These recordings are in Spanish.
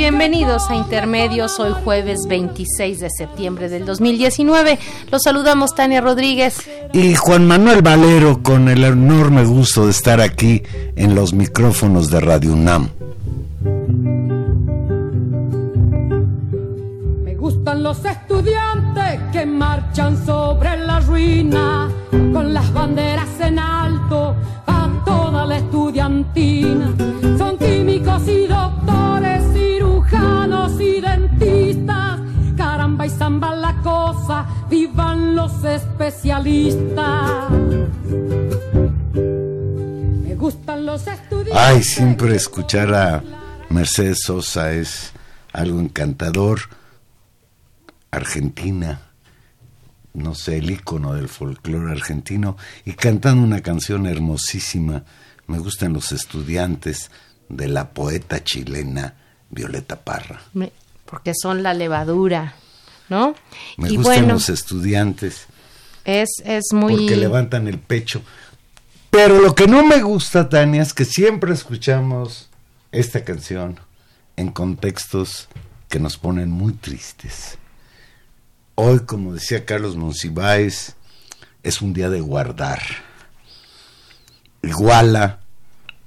Bienvenidos a Intermedios, hoy jueves 26 de septiembre del 2019. Los saludamos Tania Rodríguez y Juan Manuel Valero con el enorme gusto de estar aquí en los micrófonos de Radio UNAM. Me gustan los estudiantes que marchan sobre la ruina con las banderas en alto a toda la estudiantina. Especialistas. Me gustan los estudiantes. Ay, siempre escuchar a Mercedes Sosa es algo encantador. Argentina, no sé, el ícono del folclore argentino, y cantando una canción hermosísima. Me gustan los estudiantes de la poeta chilena Violeta Parra. porque son la levadura, ¿no? Me gustan los estudiantes. Es, es muy... Porque levantan el pecho. Pero lo que no me gusta, Tania, es que siempre escuchamos esta canción en contextos que nos ponen muy tristes. Hoy, como decía Carlos Monsiváis, es un día de guardar. Iguala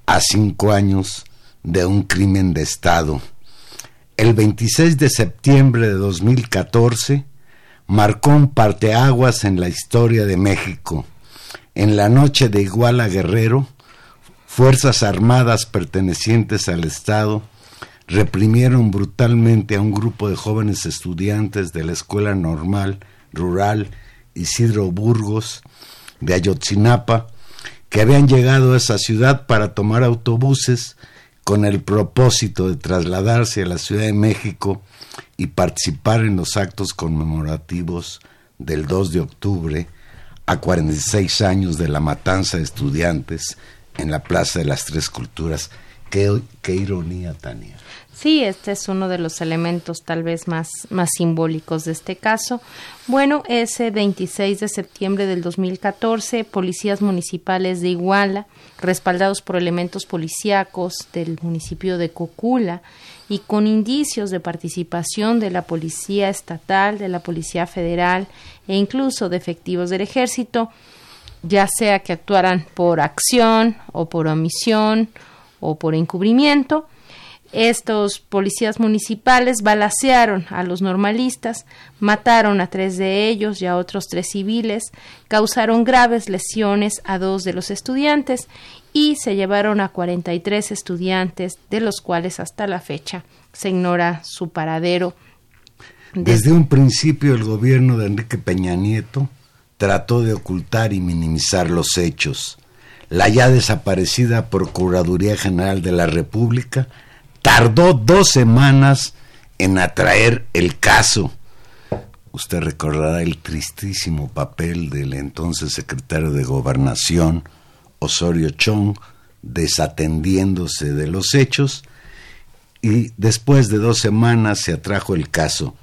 a cinco años de un crimen de Estado el 26 de septiembre de 2014 marcó un parteaguas en la historia de México. En la noche de Iguala Guerrero, fuerzas armadas pertenecientes al Estado reprimieron brutalmente a un grupo de jóvenes estudiantes de la Escuela Normal Rural Isidro Burgos de Ayotzinapa que habían llegado a esa ciudad para tomar autobuses con el propósito de trasladarse a la Ciudad de México y participar en los actos conmemorativos del 2 de octubre a 46 años de la matanza de estudiantes en la Plaza de las Tres Culturas. Qué, ironía, Tania. Sí, este es uno de los elementos tal vez más, más simbólicos de este caso. Bueno, ese 26 de septiembre del 2014, policías municipales de Iguala, respaldados por elementos policíacos del municipio de Cocula, y con indicios de participación de la Policía Estatal, de la Policía Federal e incluso de efectivos del Ejército, ya sea que actuaran por acción o por omisión o por encubrimiento, estos policías municipales balacearon a los normalistas, mataron a tres de ellos y a otros tres civiles, causaron graves lesiones a dos de los estudiantes y se llevaron a 43 estudiantes, de los cuales hasta la fecha se ignora su paradero. Desde un principio el gobierno de Enrique Peña Nieto trató de ocultar y minimizar los hechos. La ya desaparecida Procuraduría General de la República tardó dos semanas en atraer el caso. Usted recordará el tristísimo papel del entonces secretario de Gobernación, Osorio Chong, desatendiéndose de los hechos, y después de dos semanas se atrajo el caso.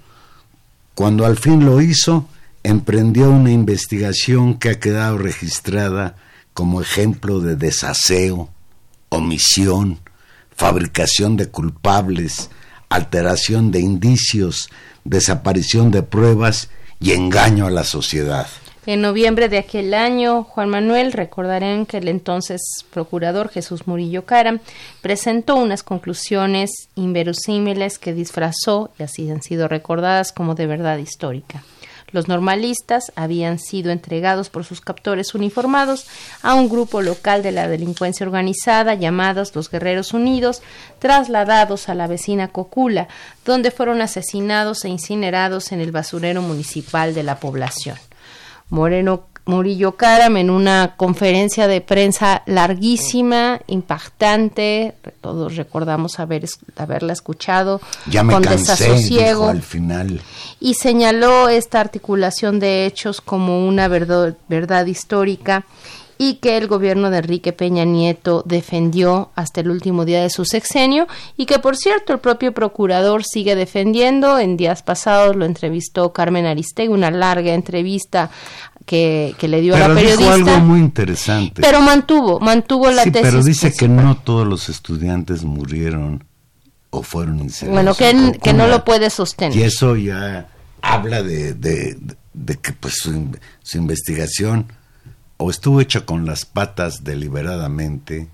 Cuando al fin lo hizo, emprendió una investigación que ha quedado registrada como ejemplo de desaseo, omisión, fabricación de culpables, alteración de indicios, desaparición de pruebas y engaño a la sociedad. En noviembre de aquel año, Juan Manuel, recordarán que el entonces procurador Jesús Murillo Caram presentó unas conclusiones inverosímiles que disfrazó y así han sido recordadas como de verdad histórica. Los normalistas habían sido entregados por sus captores uniformados a un grupo local de la delincuencia organizada llamados los Guerreros Unidos, trasladados a la vecina Cocula, donde fueron asesinados e incinerados en el basurero municipal de la población. Moreno Murillo Caram en una conferencia de prensa larguísima, impactante, todos recordamos haber, haberla escuchado ya me con desasosiego al final. y señaló esta articulación de hechos como una verdad, verdad histórica y que el gobierno de Enrique Peña Nieto defendió hasta el último día de su sexenio y que por cierto el propio procurador sigue defendiendo. En días pasados lo entrevistó Carmen Aristegui, una larga entrevista que, le dio a la periodista. Dijo algo muy interesante. Pero mantuvo, mantuvo la sí, tesis. Pero dice que no todos los estudiantes murieron o fueron Bueno, incinerados. que, que no lo puede sostener. Y eso ya habla de, de, de que pues su, su investigación o estuvo hecha con las patas deliberadamente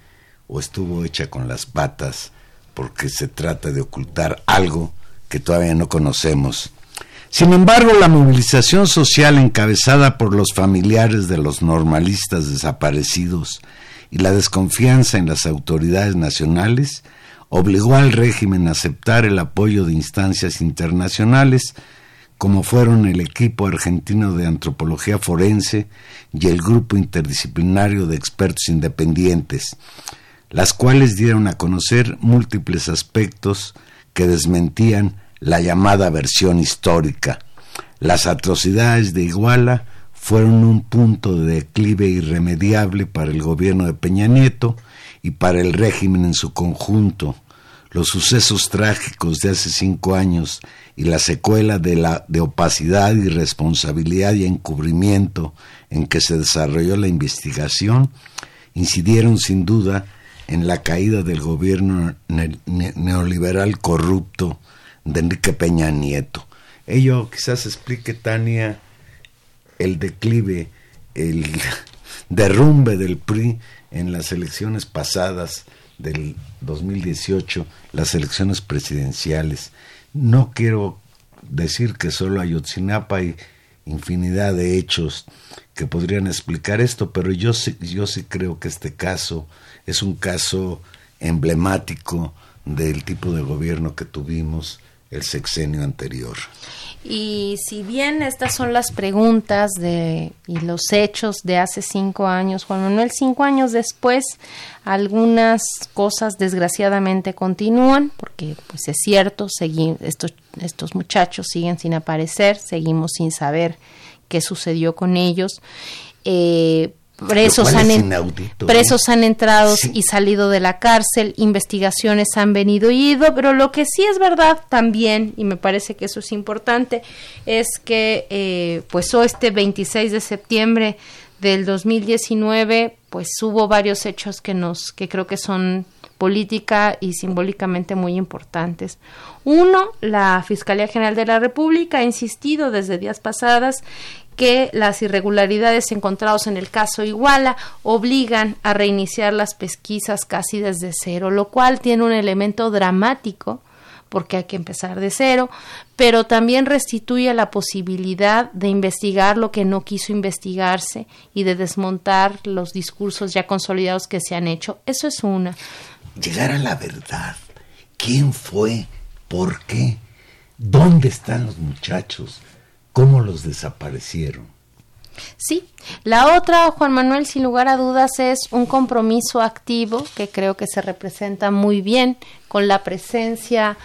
o estuvo hecha con las patas porque se trata de ocultar algo que todavía no conocemos. Sin embargo, la movilización social encabezada por los familiares de los normalistas desaparecidos y la desconfianza en las autoridades nacionales obligó al régimen a aceptar el apoyo de instancias internacionales como fueron el equipo argentino de antropología forense y el grupo interdisciplinario de expertos independientes, las cuales dieron a conocer múltiples aspectos que desmentían la llamada versión histórica. Las atrocidades de Iguala fueron un punto de declive irremediable para el gobierno de Peña Nieto y para el régimen en su conjunto. Los sucesos trágicos de hace cinco años y la secuela de la de opacidad, irresponsabilidad y encubrimiento en que se desarrolló la investigación incidieron sin duda en la caída del gobierno neoliberal corrupto de Enrique Peña Nieto. Ello quizás explique, Tania, el declive, el derrumbe del PRI en las elecciones pasadas del 2018, las elecciones presidenciales. No quiero decir que solo Ayotzinapa hay infinidad de hechos que podrían explicar esto, pero yo sí, yo sí creo que este caso es un caso emblemático del tipo de gobierno que tuvimos el sexenio anterior. Y si bien estas son las preguntas de, y los hechos de hace cinco años, Juan Manuel, cinco años después, algunas cosas desgraciadamente continúan, porque pues es cierto, estos, estos muchachos siguen sin aparecer, seguimos sin saber qué sucedió con ellos. Eh, presos han, presos han entrado sí. y salido de la cárcel, investigaciones han venido y ido, pero lo que sí es verdad también, y me parece que eso es importante, es que eh, pues o este 26 de septiembre del 2019 pues hubo varios hechos que nos que creo que son política y simbólicamente muy importantes. Uno, la Fiscalía General de la República ha insistido desde días pasadas que las irregularidades encontradas en el caso Iguala obligan a reiniciar las pesquisas casi desde cero, lo cual tiene un elemento dramático porque hay que empezar de cero, pero también restituye la posibilidad de investigar lo que no quiso investigarse y de desmontar los discursos ya consolidados que se han hecho. Eso es una. Llegar a la verdad. ¿Quién fue? ¿Por qué? ¿Dónde están los muchachos? ¿Cómo los desaparecieron? Sí, la otra, Juan Manuel, sin lugar a dudas, es un compromiso activo que creo que se representa muy bien con la presencia,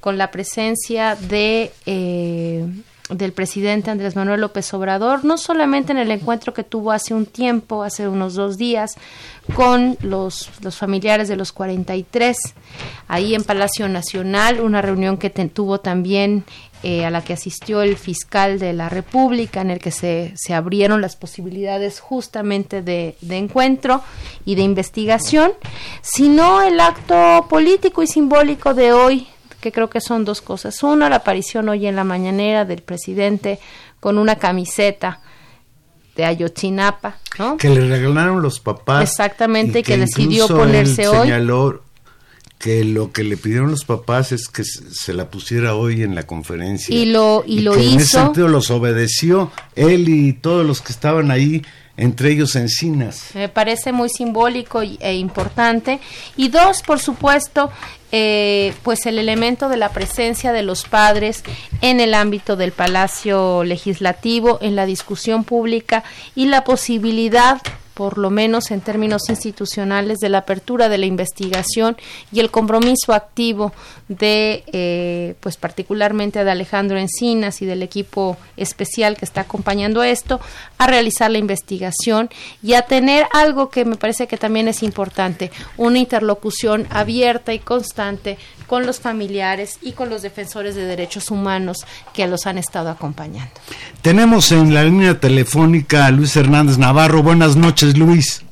con la presencia de eh, del presidente Andrés Manuel López Obrador, no solamente en el encuentro que tuvo hace un tiempo, hace unos dos días, con los, los familiares de los 43, ahí en Palacio Nacional, una reunión que tuvo también eh, a la que asistió el fiscal de la República, en el que se, se abrieron las posibilidades justamente de, de, encuentro y de investigación, sino el acto político y simbólico de hoy, que creo que son dos cosas. Uno, la aparición hoy en la mañanera del presidente con una camiseta de Ayotzinapa, ¿no? Que le regalaron los papás. Exactamente, y que, decidió ponerse hoy que lo que le pidieron los papás es que se la pusiera hoy en la conferencia. Y lo, y, lo hizo. En ese sentido los obedeció él y todos los que estaban ahí, entre ellos Encinas. Me parece muy simbólico e importante. Y dos, por supuesto, eh, pues el elemento de la presencia de los padres en el ámbito del Palacio Legislativo, en la discusión pública y la posibilidad por lo menos en términos institucionales, de la apertura de la investigación y el compromiso activo de, eh, pues particularmente de Alejandro Encinas y del equipo especial que está acompañando esto, a realizar la investigación y a tener algo que me parece que también es importante, una interlocución abierta y constante con los familiares y con los defensores de derechos humanos que los han estado acompañando. Tenemos en la línea telefónica a Luis Hernández Navarro. Buenas noches, Luis.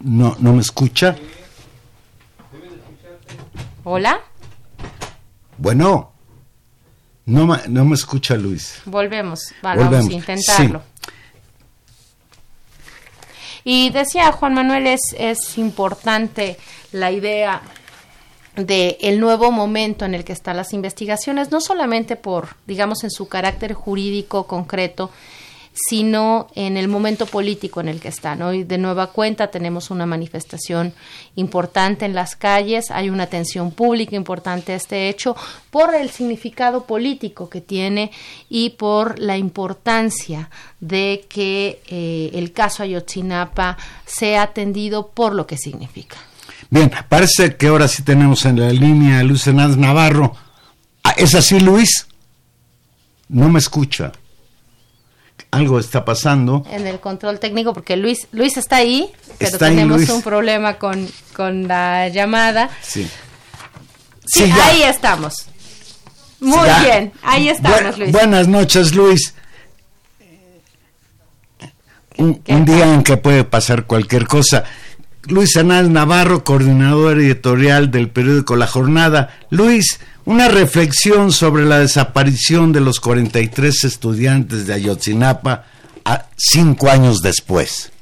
No, no me escucha. Hola. Bueno, no, no me escucha Luis. Volvemos, vamos a intentarlo. Y decía Juan Manuel, es, es importante la idea de el nuevo momento en el que están las investigaciones, no solamente por, digamos, en su carácter jurídico concreto, sino en el momento político en el que están. Hoy de nueva cuenta tenemos una manifestación importante en las calles, hay una atención pública importante a este hecho por el significado político que tiene y por la importancia de que eh, el caso Ayotzinapa sea atendido por lo que significa. Bien, parece que ahora sí tenemos en la línea a Luis Hernández Navarro. Ah, ¿Es así, Luis? No me escucha. Algo está pasando. En el control técnico, porque Luis, Luis está ahí, pero tenemos un problema con, con, la llamada. Sí. Sí, ahí estamos. Muy bien, ahí estamos, Luis. Buenas noches, Luis. Un, un día en que puede pasar cualquier cosa. Luis Anal Navarro, coordinador editorial del periódico La Jornada. Luis, una reflexión sobre la desaparición de los 43 estudiantes de Ayotzinapa a cinco años después.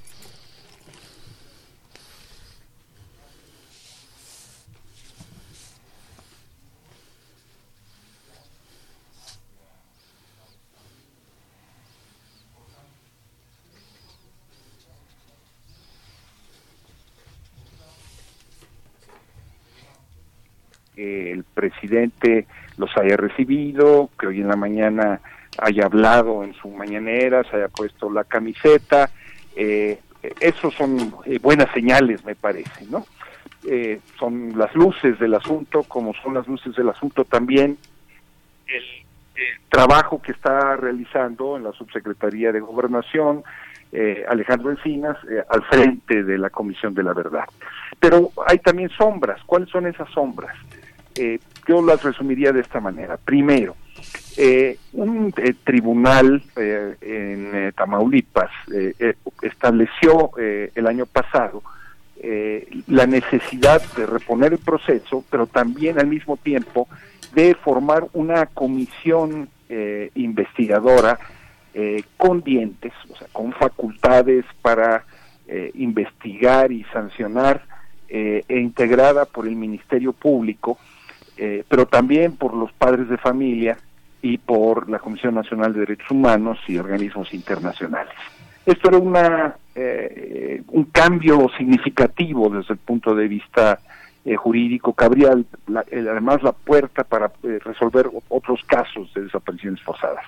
El presidente los haya recibido, que hoy en la mañana haya hablado en su mañanera, se haya puesto la camiseta. Eh, esos son eh, buenas señales, me parece, ¿no? Eh, son las luces del asunto, como son las luces del asunto también el, trabajo que está realizando en la Subsecretaría de Gobernación Alejandro Encinas al frente de la Comisión de la Verdad. Pero hay también sombras. ¿Cuáles son esas sombras? Eh, yo las resumiría de esta manera. Primero, eh, un eh, tribunal en Tamaulipas estableció el año pasado eh, la necesidad de reponer el proceso, pero también al mismo tiempo de formar una comisión eh, investigadora eh, con dientes, o sea, con facultades para investigar y sancionar, e integrada por el Ministerio Público, pero también por los padres de familia y por la Comisión Nacional de Derechos Humanos y organismos internacionales. Esto era una, eh, un cambio significativo desde el punto de vista eh, jurídico que abría además la puerta para eh, resolver otros casos de desapariciones forzadas.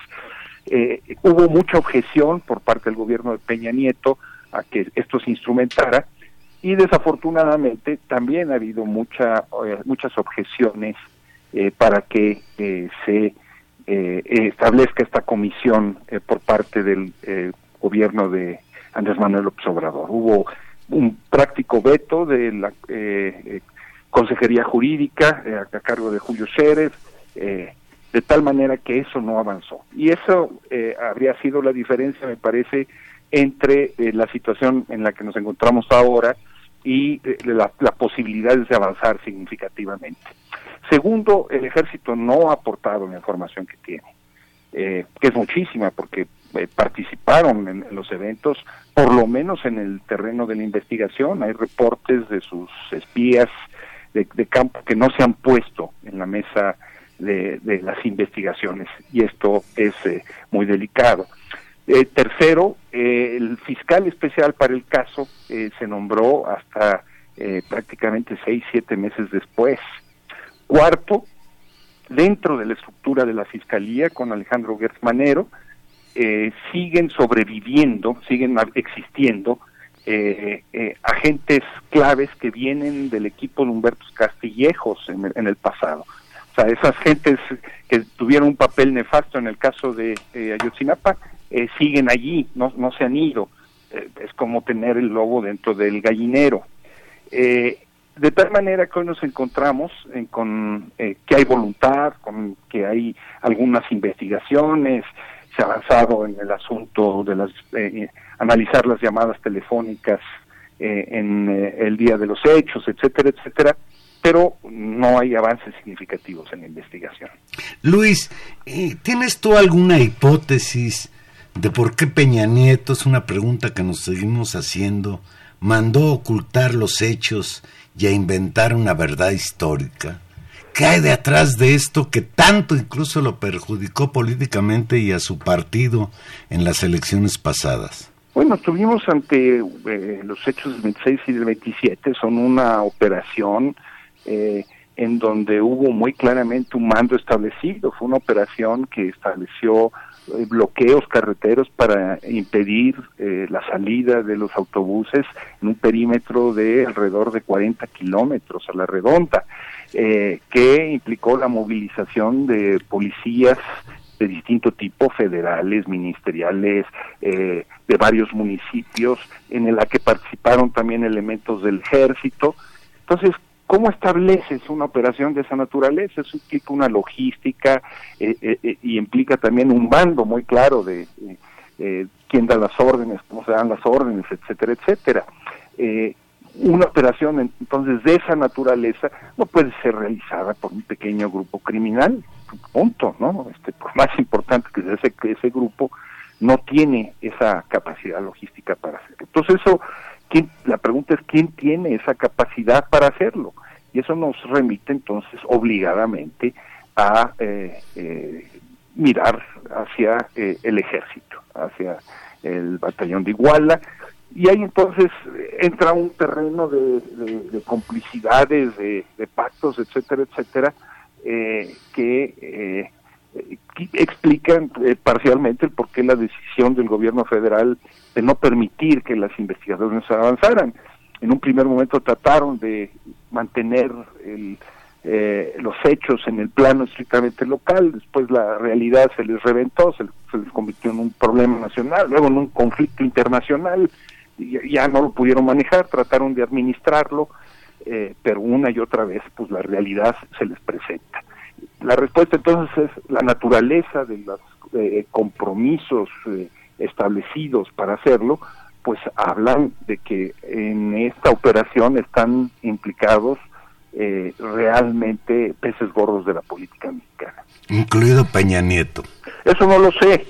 hubo mucha objeción por parte del gobierno de Peña Nieto a que esto se instrumentara y desafortunadamente también ha habido mucha, muchas objeciones para que se establezca esta comisión por parte del gobierno de Andrés Manuel López Obrador. Hubo un práctico veto de la eh, eh, Consejería Jurídica eh, a cargo de Julio Cérez, de tal manera que eso no avanzó. Y eso habría sido la diferencia, me parece, entre la situación en la que nos encontramos ahora y las posibilidades de avanzar significativamente. Segundo, el ejército no ha aportado la información que tiene, que es muchísima, porque eh, participaron en, los eventos, por lo menos en el terreno de la investigación. Hay reportes de sus espías de, campo que no se han puesto en la mesa de, las investigaciones y esto es eh, muy delicado. Eh, tercero, el fiscal especial para el caso se nombró hasta prácticamente seis, siete meses después. Cuarto, dentro de la estructura de la fiscalía con Alejandro Gertz Manero, eh, siguen sobreviviendo, siguen existiendo eh, eh, agentes claves que vienen del equipo de Humberto Castillejos en el, pasado. O sea, esas gentes que tuvieron un papel nefasto en el caso de Ayotzinapa siguen allí, no, no se han ido. es como tener el lobo dentro del gallinero. de tal manera que hoy nos encontramos con que hay voluntad, con que hay algunas investigaciones, se ha avanzado en el asunto de las eh, analizar las llamadas telefónicas eh, en eh, el día de los hechos, etcétera, etcétera, pero no hay avances significativos en la investigación. Luis, ¿tienes tú alguna hipótesis de por qué Peña Nieto, es una pregunta que nos seguimos haciendo, mandó ocultar los hechos y a inventar una verdad histórica? ¿Qué hay de atrás de esto que tanto incluso lo perjudicó políticamente y a su partido en las elecciones pasadas? Bueno, estuvimos ante eh, los hechos del 26 y del 27, son una operación eh, en donde hubo muy claramente un mando establecido, fue una operación que estableció bloqueos carreteros para impedir la salida de los autobuses en un perímetro de alrededor de 40 kilómetros a la redonda. Eh, que implicó la movilización de policías de distinto tipo, federales, ministeriales, eh, de varios municipios, en la que participaron también elementos del ejército. Entonces, ¿cómo estableces una operación de esa naturaleza? Eso implica una logística eh, y implica también un bando muy claro de quién da las órdenes, cómo se dan las órdenes, etcétera, etcétera una operación entonces de esa naturaleza no puede ser realizada por un pequeño grupo criminal, punto, ¿no? Este, por más importante que sea ese, ese grupo, no tiene esa capacidad logística para hacerlo. Entonces eso, ¿quién, la pregunta es quién tiene esa capacidad para hacerlo. Y eso nos remite entonces obligadamente a eh, eh, mirar hacia eh, el ejército, hacia el batallón de Iguala, y ahí entonces entra un terreno de, complicidades, de, pactos, etcétera, etcétera, eh, que, eh, explican eh, parcialmente el por qué la decisión del gobierno federal de no permitir que las investigaciones avanzaran. En un primer momento trataron de mantener los hechos en el plano estrictamente local, después la realidad se les reventó, se les convirtió en un problema nacional, luego en un conflicto internacional, ya no lo pudieron manejar, trataron de administrarlo, eh, pero una y otra vez pues la realidad se les presenta. La respuesta entonces es la naturaleza de los eh, compromisos eh, establecidos para hacerlo, pues hablan de que en esta operación están implicados eh, realmente peces gordos de la política mexicana. Incluido Peña Nieto. Eso no lo sé,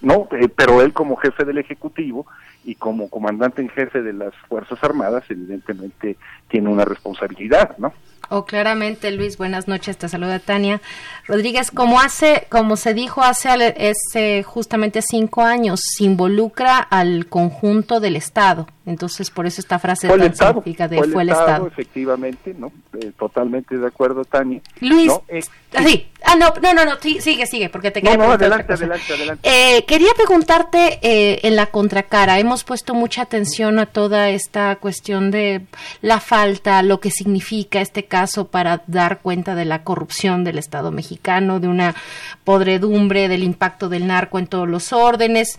no, eh, pero él como jefe del Ejecutivo y como comandante en jefe de las Fuerzas Armadas, evidentemente tiene una responsabilidad, ¿no? Oh, claramente, Luis, buenas noches, te saluda Tania. Rodríguez, como hace, como se dijo hace ese justamente cinco años, se involucra al conjunto del Estado. Entonces, por eso esta frase fue tan Estado, significa de fue, fue el Estado, Estado. Efectivamente, ¿no? Eh, totalmente de acuerdo, Tania. Luis, ¿no? Eh, sí. Ah, no, no, no, no, sigue, sigue, porque te no, quería no, adelante, adelante, adelante. Eh, quería preguntarte eh, en la contracara, hemos puesto mucha atención a toda esta cuestión de la falta, lo que significa este caso para dar cuenta de la corrupción del Estado mexicano, de una podredumbre, del impacto del narco en todos los órdenes,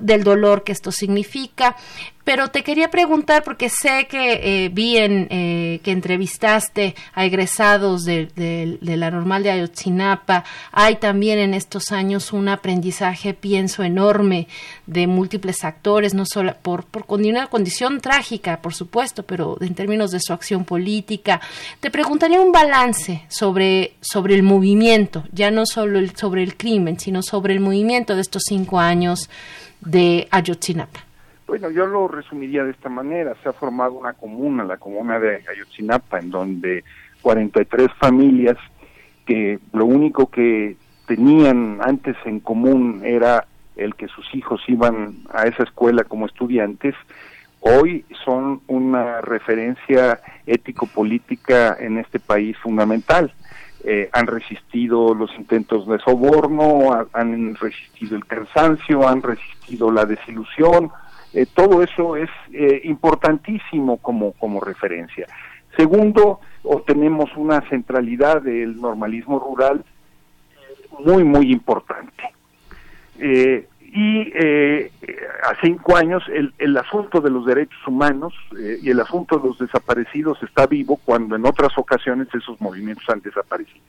del dolor que esto significa. Pero te quería preguntar, porque sé que eh, vi en, eh, que entrevistaste a egresados de, de- la normal de Ayotzinapa, hay también en estos años un aprendizaje, pienso, enorme de múltiples actores, no solo por, por una condición trágica, por supuesto, pero en términos de su acción política. Te preguntaría un balance sobre, sobre el movimiento, ya no solo el- sobre el crimen, sino sobre el movimiento de estos cinco años de Ayotzinapa. Bueno, yo lo resumiría de esta manera. Se ha formado una comuna, la comuna de Ayotzinapa, en donde 43 familias que lo único que tenían antes en común era el que sus hijos iban a esa escuela como estudiantes, hoy son una referencia ético-política en este país fundamental. Eh, han resistido los intentos de soborno, ha- han resistido el cansancio, han resistido la desilusión, eh, todo eso es eh, importantísimo como, como referencia. Segundo, obtenemos una centralidad del normalismo rural muy, muy importante. Y eh, a cinco años el, el asunto de los derechos humanos eh, y el asunto de los desaparecidos está vivo cuando en otras ocasiones esos movimientos han desaparecido.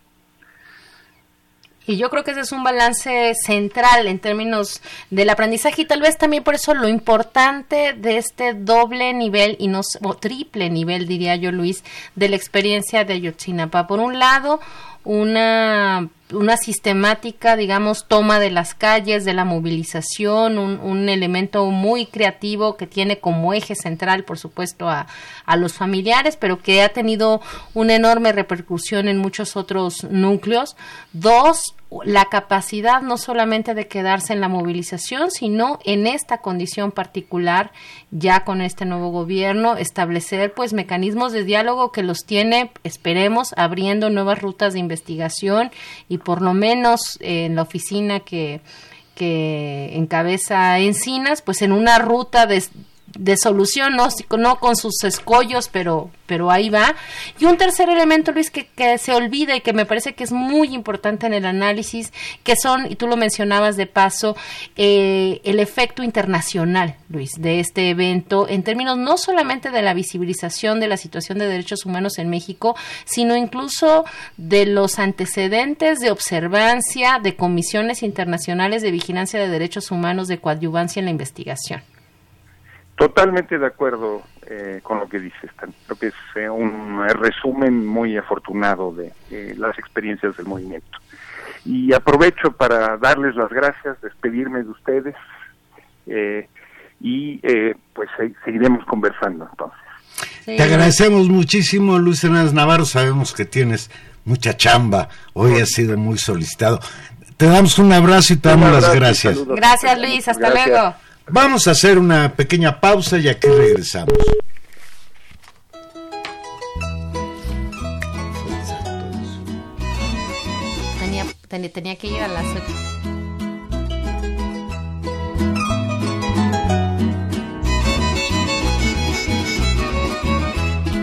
Y yo creo que ese es un balance central en términos del aprendizaje y tal vez también por eso lo importante de este doble nivel y no o triple nivel, diría yo, Luis, de la experiencia de Ayotzinapa. Por un lado, una una sistemática, digamos, toma de las calles, de la movilización, un, un elemento muy creativo que tiene como eje central, por supuesto, a, a los familiares, pero que ha tenido una enorme repercusión en muchos otros núcleos. Dos, la capacidad no solamente de quedarse en la movilización, sino en esta condición particular, ya con este nuevo gobierno, establecer pues mecanismos de diálogo que los tiene, esperemos, abriendo nuevas rutas de investigación y por lo menos en la oficina que, que encabeza Encinas, pues en una ruta de, de solución, no, no con sus escollos, pero, pero ahí va. Y un tercer elemento, Luis, que, se olvida y que me parece que es muy importante en el análisis, que son, y tú lo mencionabas de paso, eh, el efecto internacional, Luis, de este evento, en términos no solamente de la visibilización de la situación de derechos humanos en México, sino incluso de los antecedentes de observancia de comisiones internacionales de vigilancia de derechos humanos de coadyuvancia en la investigación. Totalmente de acuerdo eh, con lo que dices, Tan. Creo que es eh, un resumen muy afortunado de eh, las experiencias del movimiento. Y aprovecho para darles las gracias, despedirme de ustedes eh, y eh, pues se- seguiremos conversando entonces. Te agradecemos muchísimo, Luis Hernández Navarro. Sabemos que tienes mucha chamba. Hoy has sido muy solicitado. Te damos un abrazo y te damos las gracias. Gracias, Luis. Hasta Gracias. luego. Vamos a hacer una pequeña pausa y aquí regresamos. Tenía, tenía, tenía que ir a las.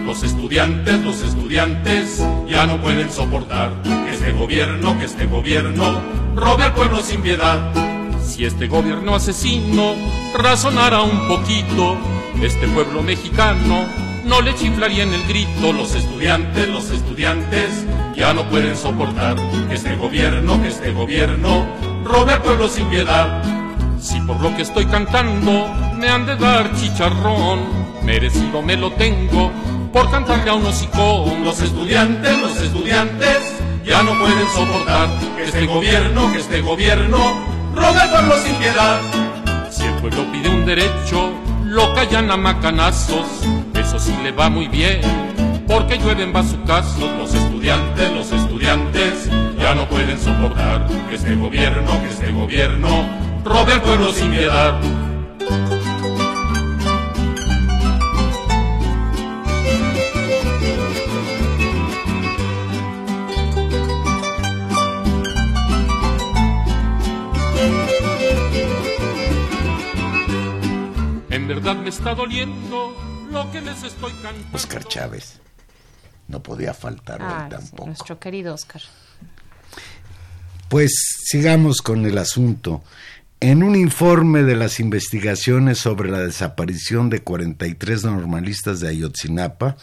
Los estudiantes, los estudiantes ya no pueden soportar que este gobierno, que este gobierno robe al pueblo sin piedad. Si este gobierno asesino razonara un poquito, este pueblo mexicano no le chiflaría en el grito. Los estudiantes, los estudiantes ya no pueden soportar que este gobierno, que este gobierno robe al pueblo sin piedad. Si por lo que estoy cantando me han de dar chicharrón, merecido me lo tengo por cantarle a un hocicón. Los estudiantes, los estudiantes ya no pueden soportar que este gobierno, que este gobierno sin piedad. Si el pueblo pide un derecho, lo callan a macanazos, eso sí le va muy bien, porque llueven bazucazos. Los estudiantes, los estudiantes ya no pueden soportar que este gobierno, que este gobierno robe al pueblo sin piedad. Verdad me está doliendo lo que les estoy cantando. Oscar Chávez. No podía faltar hoy Ah, sí, tampoco. nuestro querido Oscar. Pues sigamos con el asunto. En un informe de las investigaciones sobre la desaparición de 43 normalistas de Ayotzinapa,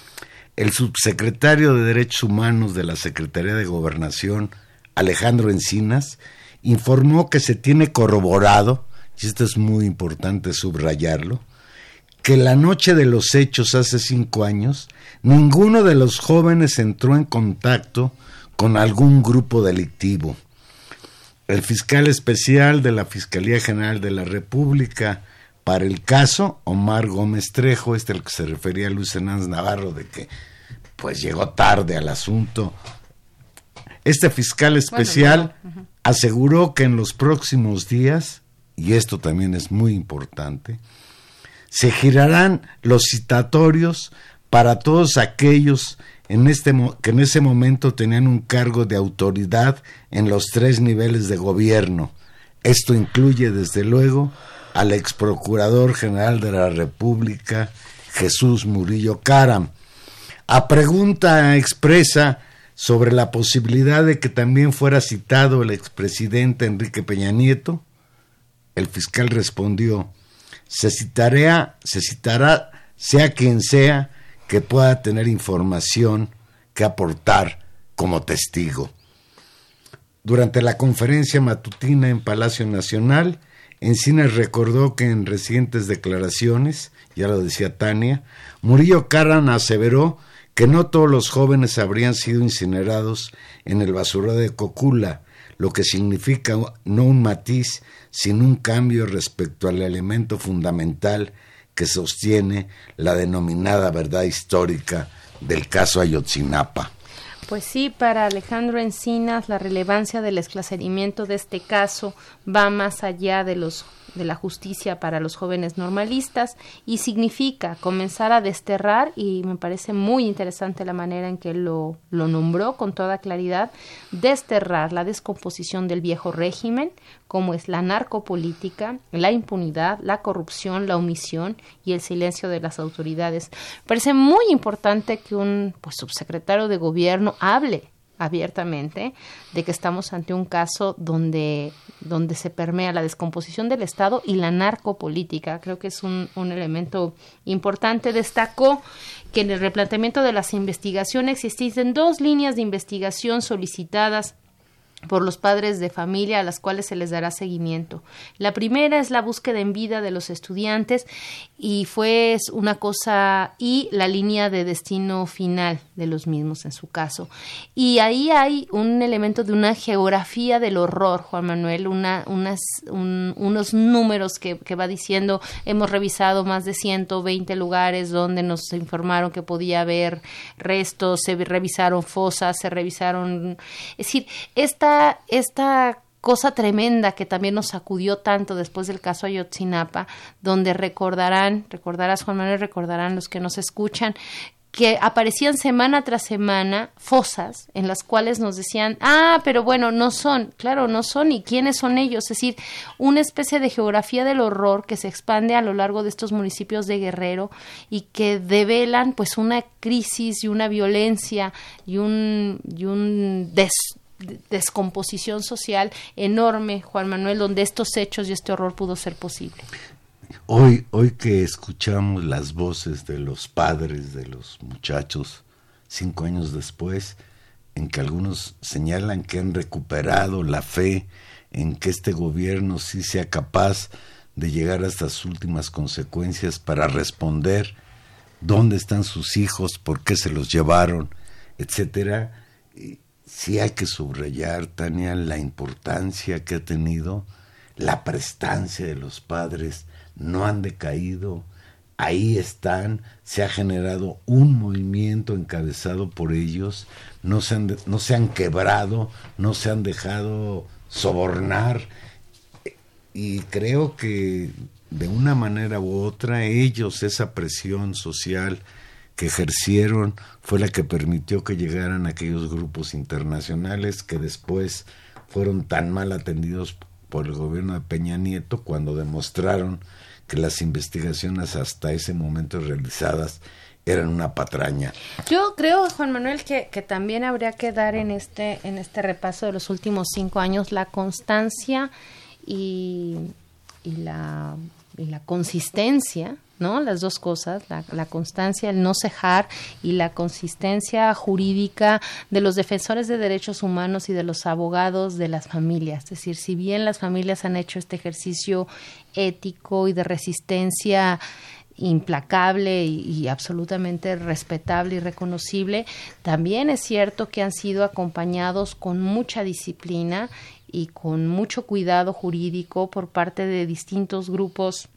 el subsecretario de Derechos Humanos de la Secretaría de Gobernación, Alejandro Encinas, informó que se tiene corroborado, y esto es muy importante subrayarlo, que la noche de los hechos hace cinco años, ninguno de los jóvenes entró en contacto con algún grupo delictivo. El fiscal especial de la Fiscalía General de la República para el caso, Omar Gómez Trejo, este el que se refería Luis Hernández Navarro, de que pues llegó tarde al asunto. Este fiscal especial aseguró que en los próximos días, y esto también es muy importante, se girarán los citatorios para todos aquellos en este que en ese momento tenían un cargo de autoridad en los tres niveles de gobierno. Esto incluye, desde luego, al ex procurador general de la República, Jesús Murillo Caram. A pregunta expresa sobre la posibilidad de que también fuera citado el expresidente Enrique Peña Nieto, el fiscal respondió, se citará, se citará sea quien sea que pueda tener información que aportar como testigo. Durante la conferencia matutina en Palacio Nacional, Encinas recordó que en recientes declaraciones, ya lo decía Tania, Murillo Caran aseveró que no todos los jóvenes habrían sido incinerados en el basurero de Cocula, lo que significa no un matiz, sino un cambio respecto al elemento fundamental que sostiene la denominada verdad histórica del caso Ayotzinapa. Pues sí, para Alejandro Encinas la relevancia del esclarecimiento de este caso va más allá de los de la justicia para los jóvenes normalistas y significa comenzar a desterrar y me parece muy interesante la manera en que lo, lo nombró con toda claridad, desterrar la descomposición del viejo régimen como es la narcopolítica, la impunidad, la corrupción, la omisión y el silencio de las autoridades. Parece muy importante que un pues, subsecretario de gobierno hable abiertamente de que estamos ante un caso donde, donde se permea la descomposición del Estado y la narcopolítica. Creo que es un, un elemento importante. Destacó que en el replanteamiento de las investigaciones existen dos líneas de investigación solicitadas por los padres de familia a las cuales se les dará seguimiento. La primera es la búsqueda en vida de los estudiantes y fue una cosa y la línea de destino final de los mismos en su caso. Y ahí hay un elemento de una geografía del horror, Juan Manuel, una, unas, un, unos números que, que, va diciendo, hemos revisado más de 120 lugares donde nos informaron que podía haber restos, se revisaron fosas, se revisaron... Es decir, esta esta, cosa tremenda que también nos sacudió tanto después del caso Ayotzinapa, donde recordarán, recordarás Juan Manuel, recordarán los que nos escuchan, que aparecían semana tras semana fosas en las cuales nos decían, ah, pero bueno, no son, claro, no son, ¿y quiénes son ellos? Es decir, una especie de geografía del horror que se expande a lo largo de estos municipios de Guerrero y que develan pues una crisis y una violencia y un, y un des, descomposición social enorme, Juan Manuel, donde estos hechos y este horror pudo ser posible. Hoy, hoy que escuchamos las voces de los padres de los muchachos, cinco años después, en que algunos señalan que han recuperado la fe en que este gobierno sí sea capaz de llegar hasta sus últimas consecuencias para responder dónde están sus hijos, por qué se los llevaron, etcétera. Sí hay que subrayar, Tania, la importancia que ha tenido la prestancia de los padres, no han decaído, ahí están, se ha generado un movimiento encabezado por ellos, no se han, no se han quebrado, no se han dejado sobornar. Y creo que de una manera u otra ellos, esa presión social que ejercieron fue la que permitió que llegaran aquellos grupos internacionales que después fueron tan mal atendidos por el gobierno de Peña Nieto cuando demostraron que las investigaciones hasta ese momento realizadas eran una patraña. Yo creo, Juan Manuel, que, que, también habría que dar en este, en este repaso de los últimos cinco años la constancia y, y, la, y la consistencia ¿no? Las dos cosas, la, constancia, el no cejar y la consistencia jurídica de los defensores de derechos humanos y de los abogados de las familias. Es decir, si bien las familias han hecho este ejercicio ético y de resistencia implacable y, absolutamente respetable y reconocible, también es cierto que han sido acompañados con mucha disciplina y con mucho cuidado jurídico por parte de distintos grupos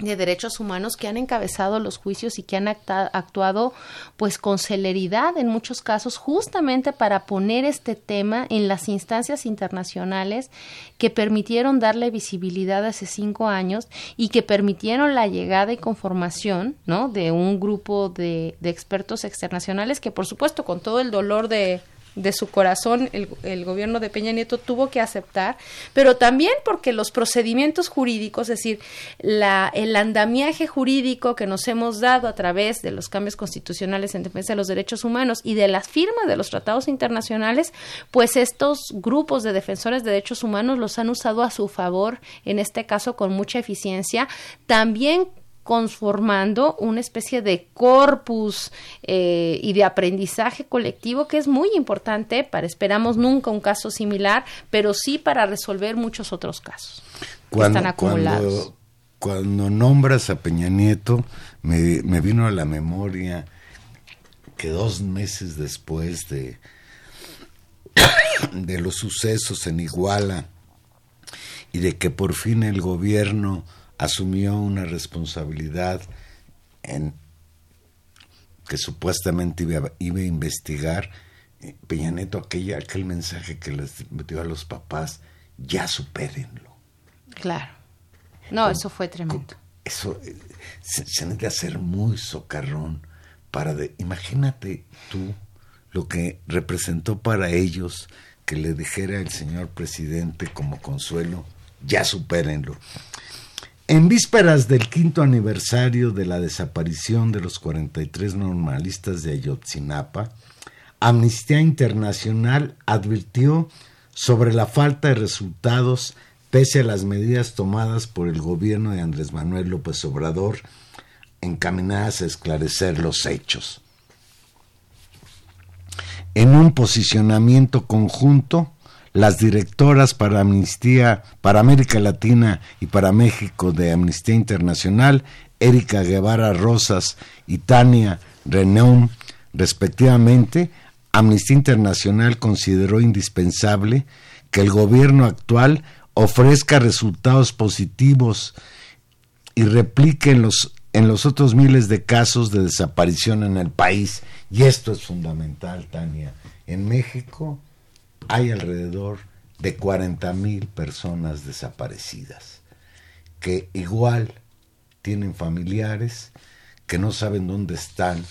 de derechos humanos que han encabezado los juicios y que han actuado pues con celeridad en muchos casos justamente para poner este tema en las instancias internacionales que permitieron darle visibilidad hace cinco años y que permitieron la llegada y conformación ¿no? de un grupo de, de expertos externacionales que por supuesto con todo el dolor de de su corazón el, el, gobierno de Peña Nieto tuvo que aceptar, pero también porque los procedimientos jurídicos, es decir, la, el andamiaje jurídico que nos hemos dado a través de los cambios constitucionales en defensa de los derechos humanos y de las firmas de los tratados internacionales, pues estos grupos de defensores de derechos humanos los han usado a su favor, en este caso con mucha eficiencia, también conformando una especie de corpus eh, y de aprendizaje colectivo que es muy importante para, esperamos nunca un caso similar, pero sí para resolver muchos otros casos cuando, están acumulados. Cuando, nombras a Peña Nieto, me, me vino a la memoria que dos meses después de, de los sucesos en Iguala y de que por fin el gobierno asumió una responsabilidad en que supuestamente iba, iba a investigar eh, Peña Neto aquella, aquel mensaje que les metió a los papás, ya supérenlo. Claro. No, eso fue tremendo. Eso eh, se, se, necesita ser muy socarrón para de, imagínate tú lo que representó para ellos que le dijera el señor presidente como consuelo, ya supérenlo. En vísperas del quinto aniversario de la desaparición de los 43 normalistas de Ayotzinapa, Amnistía Internacional advirtió sobre la falta de resultados pese a las medidas tomadas por el gobierno de Andrés Manuel López Obrador encaminadas a esclarecer los hechos. En un posicionamiento conjunto, las directoras para Amnistía, para América Latina y para México de Amnistía Internacional, Erika Guevara Rosas y Tania Reneum, respectivamente, Amnistía Internacional consideró indispensable que el gobierno actual ofrezca resultados positivos y replique en los, en los otros miles de casos de desaparición en el país. Y esto es fundamental, Tania. En México hay alrededor de 40 mil personas desaparecidas, que igual tienen familiares, que no saben dónde están,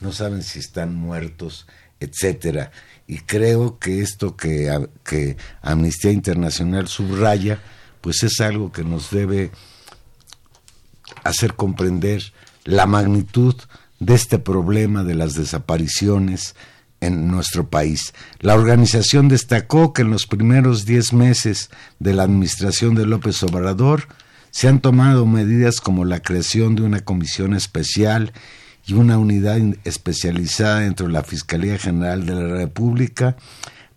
no saben si están muertos, etcétera. Y creo que esto que, que Amnistía Internacional subraya, pues es algo que nos debe hacer comprender la magnitud de este problema de las desapariciones, en nuestro país. La organización destacó que en los primeros diez meses de la administración de López Obrador se han tomado medidas como la creación de una comisión especial y una unidad especializada dentro de la Fiscalía General de la República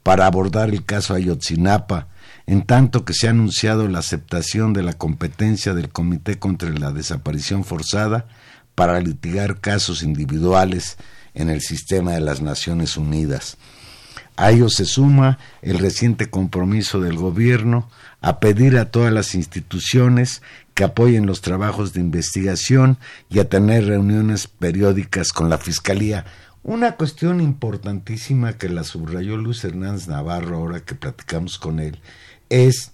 para abordar el caso Ayotzinapa, en tanto que se ha anunciado la aceptación de la competencia del Comité contra la Desaparición Forzada para litigar casos individuales en el sistema de las Naciones Unidas. A ello se suma el reciente compromiso del gobierno a pedir a todas las instituciones que apoyen los trabajos de investigación y a tener reuniones periódicas con la Fiscalía. Una cuestión importantísima que la subrayó Luis Hernández Navarro ahora que platicamos con él es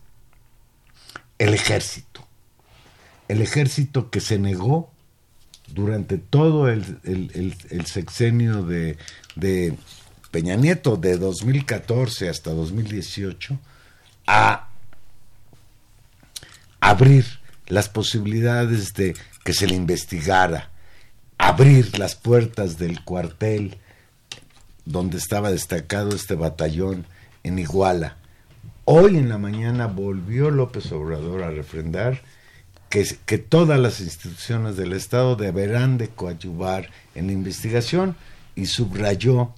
el ejército. El ejército que se negó durante todo el, sexenio de, de Peña Nieto, de 2014 hasta 2018, a abrir las posibilidades de que se le investigara, abrir las puertas del cuartel donde estaba destacado este batallón en Iguala. Hoy en la mañana volvió López Obrador a refrendar que, todas las instituciones del Estado deberán de coadyuvar en la investigación y subrayó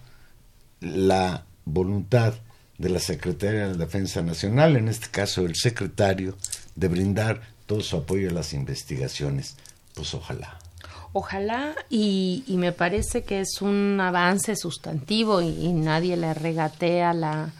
la voluntad de la Secretaría de la Defensa Nacional, en este caso el secretario, de brindar todo su apoyo a las investigaciones. Pues ojalá. Ojalá y, me parece que es un avance sustantivo y nadie le regatea la,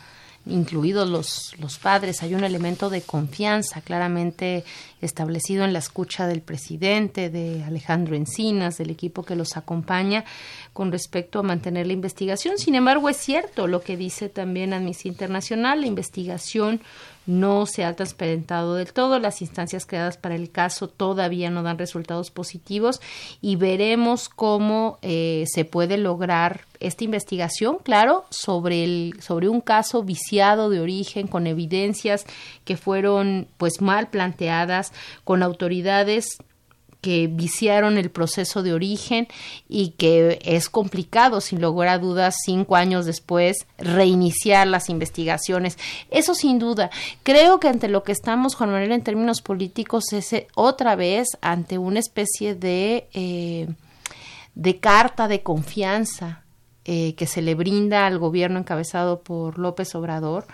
incluidos los, los padres, hay un elemento de confianza claramente establecido en la escucha del presidente, de Alejandro Encinas, del equipo que los acompaña con respecto a mantener la investigación. Sin embargo, es cierto lo que dice también Amnistía Internacional, la investigación no se ha transparentado del todo, las instancias creadas para el caso todavía no dan resultados positivos y veremos cómo eh, se puede lograr esta investigación, claro, sobre, el, sobre un caso viciado de origen, con evidencias que fueron pues mal planteadas, con autoridades que viciaron el proceso de origen y que es complicado, sin lugar a dudas, cinco años después, reiniciar las investigaciones. Eso sin duda. Creo que ante lo que estamos, Juan Manuel, en términos políticos, es eh, otra vez ante una especie de, eh, de carta de confianza eh, que se le brinda al gobierno encabezado por López Obrador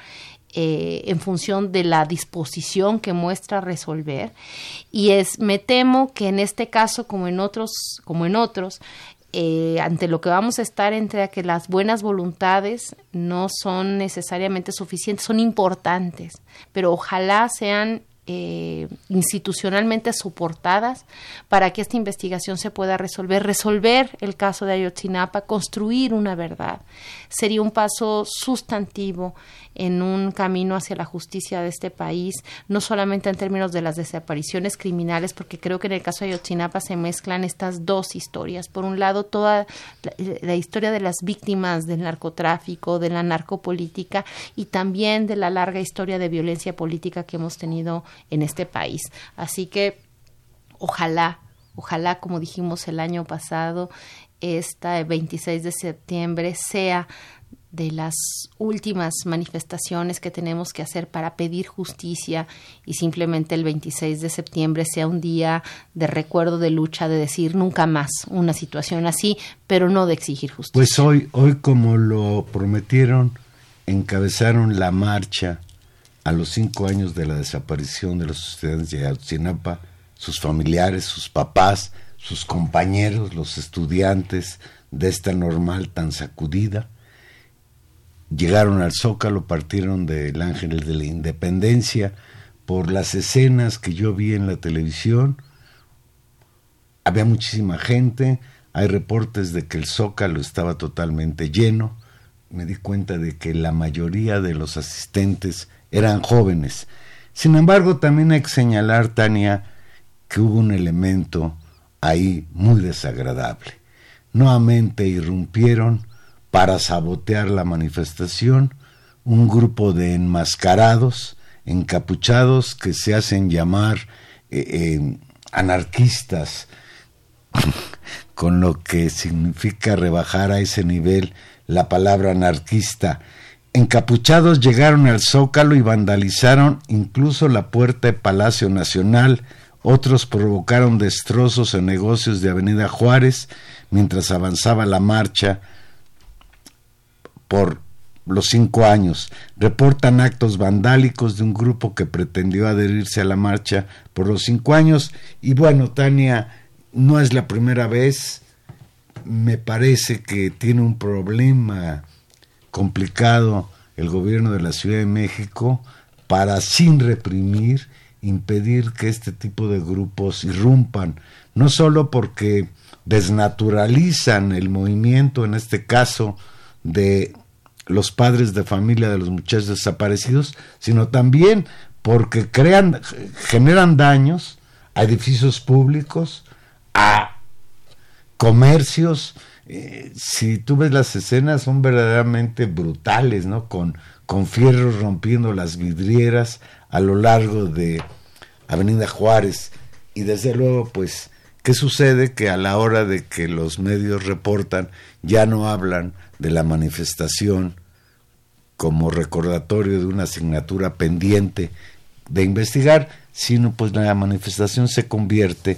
eh, en función de la disposición que muestra resolver y es me temo que en este caso como en otros como en otros eh, ante lo que vamos a estar entre que las buenas voluntades no son necesariamente suficientes son importantes pero ojalá sean eh, institucionalmente soportadas para que esta investigación se pueda resolver, resolver el caso de Ayotzinapa, construir una verdad. Sería un paso sustantivo en un camino hacia la justicia de este país, no solamente en términos de las desapariciones criminales, porque creo que en el caso de Ayotzinapa se mezclan estas dos historias. Por un lado, toda la, historia de las víctimas del narcotráfico, de la narcopolítica y también de la larga historia de violencia política que hemos tenido en este país. Así que ojalá, ojalá, como dijimos el año pasado, esta 26 de septiembre sea de las últimas manifestaciones que tenemos que hacer para pedir justicia y simplemente el 26 de septiembre sea un día de recuerdo de lucha, de decir nunca más una situación así, pero no de exigir justicia. Pues hoy, hoy como lo prometieron, encabezaron la marcha a los cinco años de la desaparición de los estudiantes de Ayotzinapa, sus familiares, sus papás, sus compañeros, los estudiantes de esta normal tan sacudida, llegaron al Zócalo, partieron del Ángel de la Independencia, por las escenas que yo vi en la televisión, había muchísima gente, hay reportes de que el Zócalo estaba totalmente lleno, me di cuenta de que la mayoría de los asistentes eran jóvenes. Sin embargo, también hay que señalar, Tania, que hubo un elemento ahí muy desagradable. Nuevamente irrumpieron para sabotear la manifestación un grupo de enmascarados, encapuchados que se hacen llamar eh, eh, anarquistas, con lo que significa rebajar a ese nivel la palabra anarquista. Encapuchados llegaron al Zócalo y vandalizaron incluso la puerta de Palacio Nacional, otros provocaron destrozos en negocios de Avenida Juárez mientras avanzaba la marcha por los cinco años. Reportan actos vandálicos de un grupo que pretendió adherirse a la marcha por los cinco años. Y bueno, Tania, no es la primera vez. Me parece que tiene un problema complicado el gobierno de la Ciudad de México para, sin reprimir, impedir que este tipo de grupos irrumpan. No solo porque desnaturalizan el movimiento, en este caso, de los padres de familia de los muchachos desaparecidos, sino también porque crean, generan daños a edificios públicos, a comercios. Eh, si tú ves las escenas son verdaderamente brutales, ¿no? Con, con fierros rompiendo las vidrieras a lo largo de Avenida Juárez. Y desde luego, pues, ¿qué sucede? Que a la hora de que los medios reportan, ya no hablan de la manifestación como recordatorio de una asignatura pendiente de investigar, sino pues la manifestación se convierte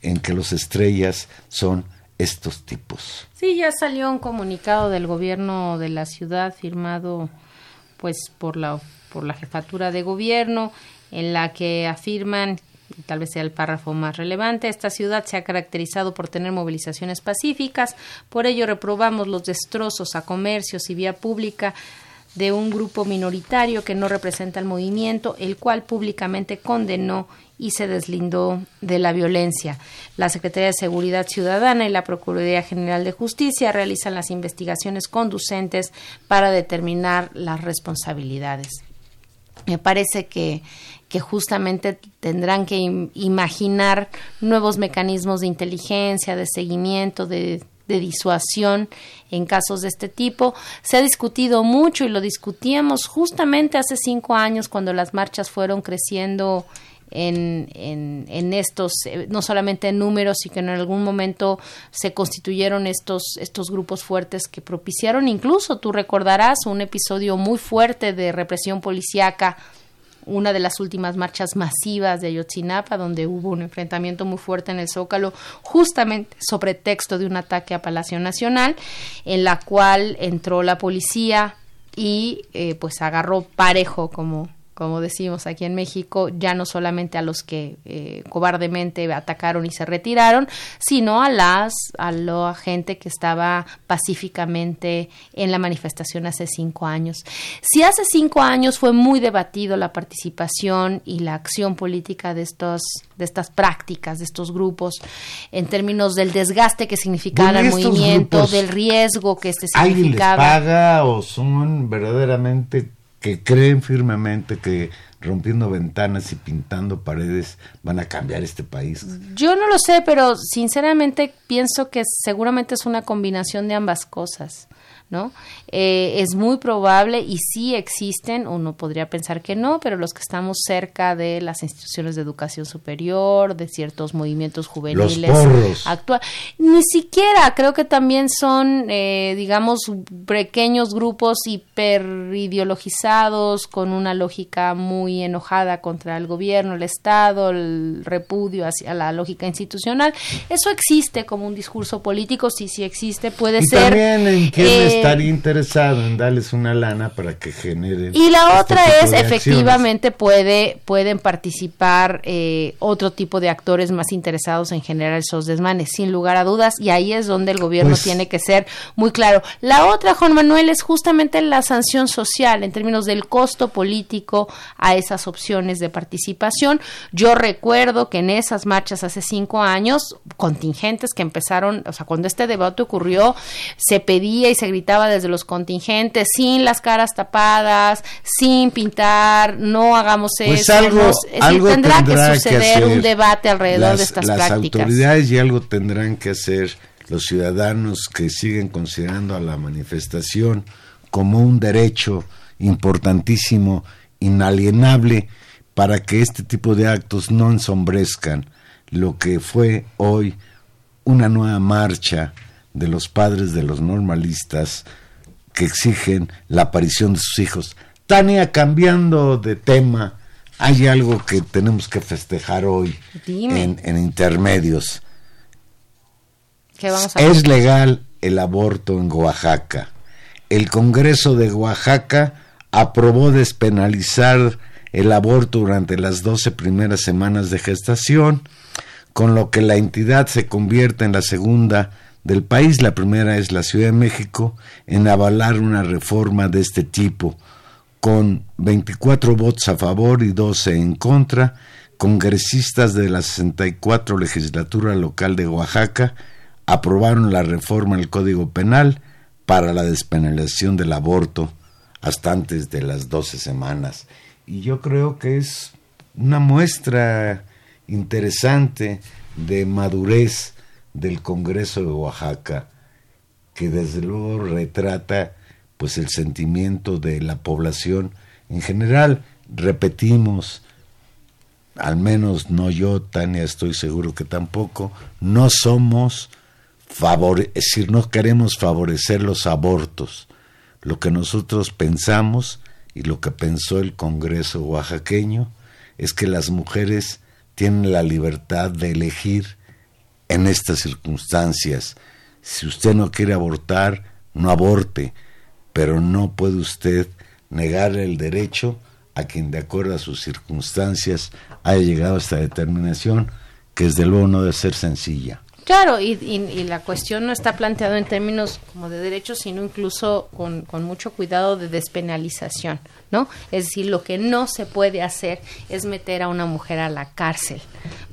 en que los estrellas son estos tipos. Sí, ya salió un comunicado del gobierno de la ciudad firmado pues por la por la jefatura de gobierno en la que afirman tal vez sea el párrafo más relevante. Esta ciudad se ha caracterizado por tener movilizaciones pacíficas, por ello reprobamos los destrozos a comercios y vía pública de un grupo minoritario que no representa el movimiento, el cual públicamente condenó y se deslindó de la violencia. La Secretaría de Seguridad Ciudadana y la Procuraduría General de Justicia realizan las investigaciones conducentes para determinar las responsabilidades. Me parece que que justamente tendrán que imaginar nuevos mecanismos de inteligencia, de seguimiento, de, disuasión en casos de este tipo. Se ha discutido mucho y lo discutíamos justamente hace cinco años cuando las marchas fueron creciendo en, en, en, estos, eh, no solamente en números, sino que en algún momento se constituyeron estos, estos grupos fuertes que propiciaron incluso, tú recordarás, un episodio muy fuerte de represión policíaca una de las últimas marchas masivas de Ayotzinapa, donde hubo un enfrentamiento muy fuerte en el Zócalo, justamente sobre texto de un ataque a Palacio Nacional, en la cual entró la policía y eh, pues agarró parejo como como decimos aquí en México, ya no solamente a los que eh, cobardemente atacaron y se retiraron, sino a las a la gente que estaba pacíficamente en la manifestación hace cinco años. Si hace cinco años fue muy debatido la participación y la acción política de estos de estas prácticas, de estos grupos, en términos del desgaste que significaba el movimiento, del riesgo que este significaba. ¿Alguien les paga o son verdaderamente que creen firmemente que rompiendo ventanas y pintando paredes van a cambiar este país? Yo no lo sé, pero sinceramente pienso que seguramente es una combinación de ambas cosas. ¿No? Eh, es muy probable y sí existen, uno podría pensar que no, pero los que estamos cerca de las instituciones de educación superior, de ciertos movimientos juveniles actual, ni siquiera creo que también son, eh, digamos, pequeños grupos hiperideologizados con una lógica muy enojada contra el gobierno, el Estado, el repudio hacia la lógica institucional. Eso existe como un discurso político, sí, sí existe, puede ser. en eh, estaría interesado en darles una lana para que generen. Y la este otra es, efectivamente, puede, pueden participar eh, otro tipo de actores más interesados en generar esos desmanes, sin lugar a dudas, y ahí es donde el gobierno pues tiene que ser muy claro. La otra, Juan Manuel, es justamente la sanción social en términos del costo político a esas opciones de participación. Yo recuerdo que en esas marchas hace cinco años, contingentes que empezaron, o sea, cuando este debate ocurrió, se pedía y se gritaba desde los contingentes, sin las caras tapadas, sin pintar, no hagamos pues eso. Algo, tendrá, que suceder un debate alrededor de estas las prácticas. Las autoridades y algo tendrán que hacer los ciudadanos que siguen considerando a la manifestación como un derecho importantísimo, inalienable, para que este tipo de actos no ensombrezcan lo que fue hoy una nueva marcha de los padres de los normalistas que exigen la aparición de sus hijos. Tania, cambiando de tema, hay algo que tenemos que festejar hoy en, intermedios. es legal el aborto en Oaxaca. el Congreso de Oaxaca aprobó despenalizar el aborto durante las 12 primeras semanas de gestación, con lo que la entidad se convierte en la segunda del país, la primera es la Ciudad de México, en avalar una reforma de este tipo, con 24 votos a favor y 12 en contra, congresistas de la 64 legislatura local de Oaxaca aprobaron la reforma al Código Penal para la despenalización del aborto hasta antes de las 12 semanas. Y yo creo que es una muestra interesante de madurez del Congreso de Oaxaca, que desde luego retrata pues el sentimiento de la población en general. Repetimos, al menos no yo, Tania, estoy seguro que tampoco, no somos es decir, no queremos favorecer los abortos. Lo que nosotros pensamos y lo que pensó el Congreso oaxaqueño es que las mujeres tienen la libertad de elegir en estas circunstancias. Si usted no quiere abortar, no aborte, pero no puede usted negarle el derecho a quien de acuerdo a sus circunstancias haya llegado a esta determinación, que desde luego no debe ser sencilla. Claro, y, la cuestión no está planteada en términos como de derechos, sino incluso con, con, mucho cuidado de despenalización, ¿no? Es decir, lo que no se puede hacer es meter a una mujer a la cárcel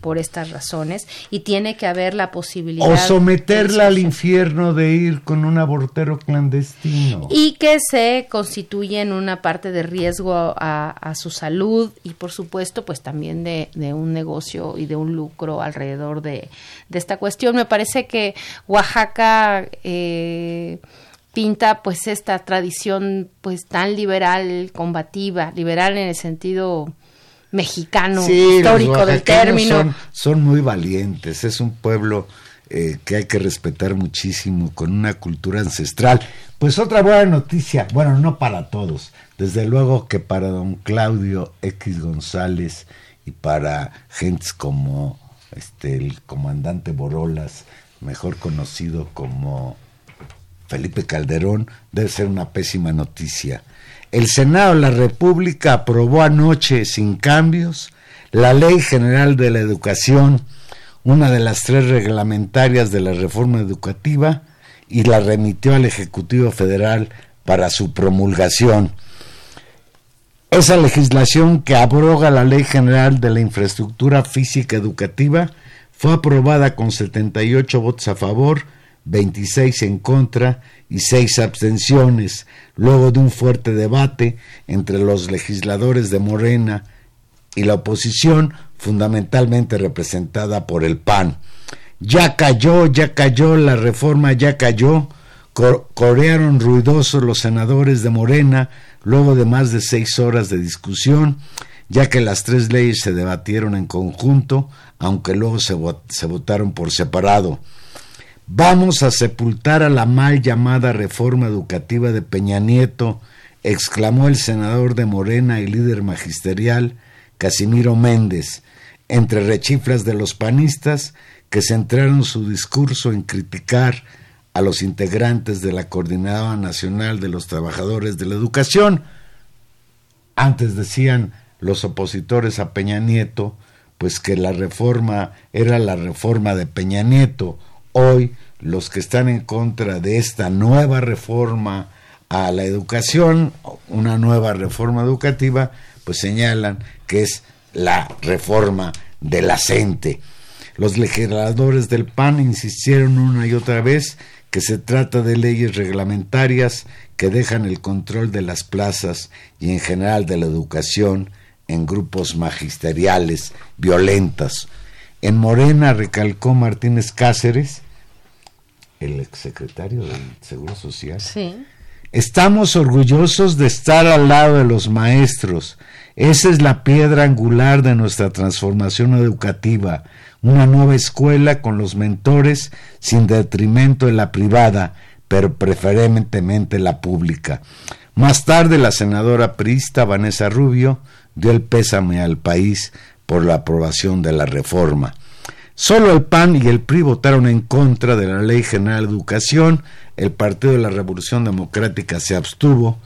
por estas razones y tiene que haber la posibilidad... O someterla al infierno de ir con un abortero clandestino. Y que se constituye en una parte de riesgo a, a su salud y por supuesto pues también de, de un negocio y de un lucro alrededor de, de esta cuestión. Me parece que Oaxaca eh, pinta pues esta tradición pues tan liberal, combativa, liberal en el sentido mexicano, histórico del término. Son, muy valientes, es un pueblo eh, que hay que respetar muchísimo, con una cultura ancestral. Pues otra buena noticia, bueno, no para todos, desde luego que para don Claudio X González y para gentes como este, el comandante Borolas, mejor conocido como Felipe Calderón, debe ser una pésima noticia. El Senado de la República aprobó anoche, sin cambios, la Ley General de la Educación, una de las tres reglamentarias de la reforma educativa, y la remitió al Ejecutivo Federal para su promulgación. Esa legislación que abroga la Ley General de la Infraestructura Física Educativa fue aprobada con 78 votos a favor, 26 en contra y 6 abstenciones, luego de un fuerte debate entre los legisladores de Morena y la oposición, fundamentalmente representada por el PAN. Ya cayó, ya cayó, la reforma ya cayó, corearon ruidosos los senadores de Morena, luego de más de seis horas de discusión, ya que las tres leyes se debatieron en conjunto, aunque luego se, votaron por separado. Vamos a sepultar a la mal llamada reforma educativa de Peña Nieto, exclamó el senador de Morena y líder magisterial, Casimiro Méndez, entre rechiflas de los panistas que centraron su discurso en criticar a los integrantes de la Coordinadora Nacional de los Trabajadores de la Educación. Antes decían los opositores a Peña Nieto, pues que la reforma era la reforma de Peña Nieto. Hoy los que están en contra de esta nueva reforma a la educación, una nueva reforma educativa, pues señalan que es la reforma de la. Los legisladores del PAN insistieron una y otra vez que se trata de leyes reglamentarias que dejan el control de las plazas y en general de la educación en grupos magisteriales violentas. En Morena recalcó Martínez Cáceres, el exsecretario del Seguro Social. Estamos orgullosos de estar al lado de los maestros. Esa es la piedra angular de nuestra transformación educativa una nueva escuela con los mentores sin detrimento de la privada, pero preferentemente la pública. Más tarde la senadora priista Vanessa Rubio dio el pésame al país por la aprobación de la reforma. Solo el PAN y el PRI votaron en contra de la Ley General de Educación, el Partido de la Revolución Democrática se abstuvo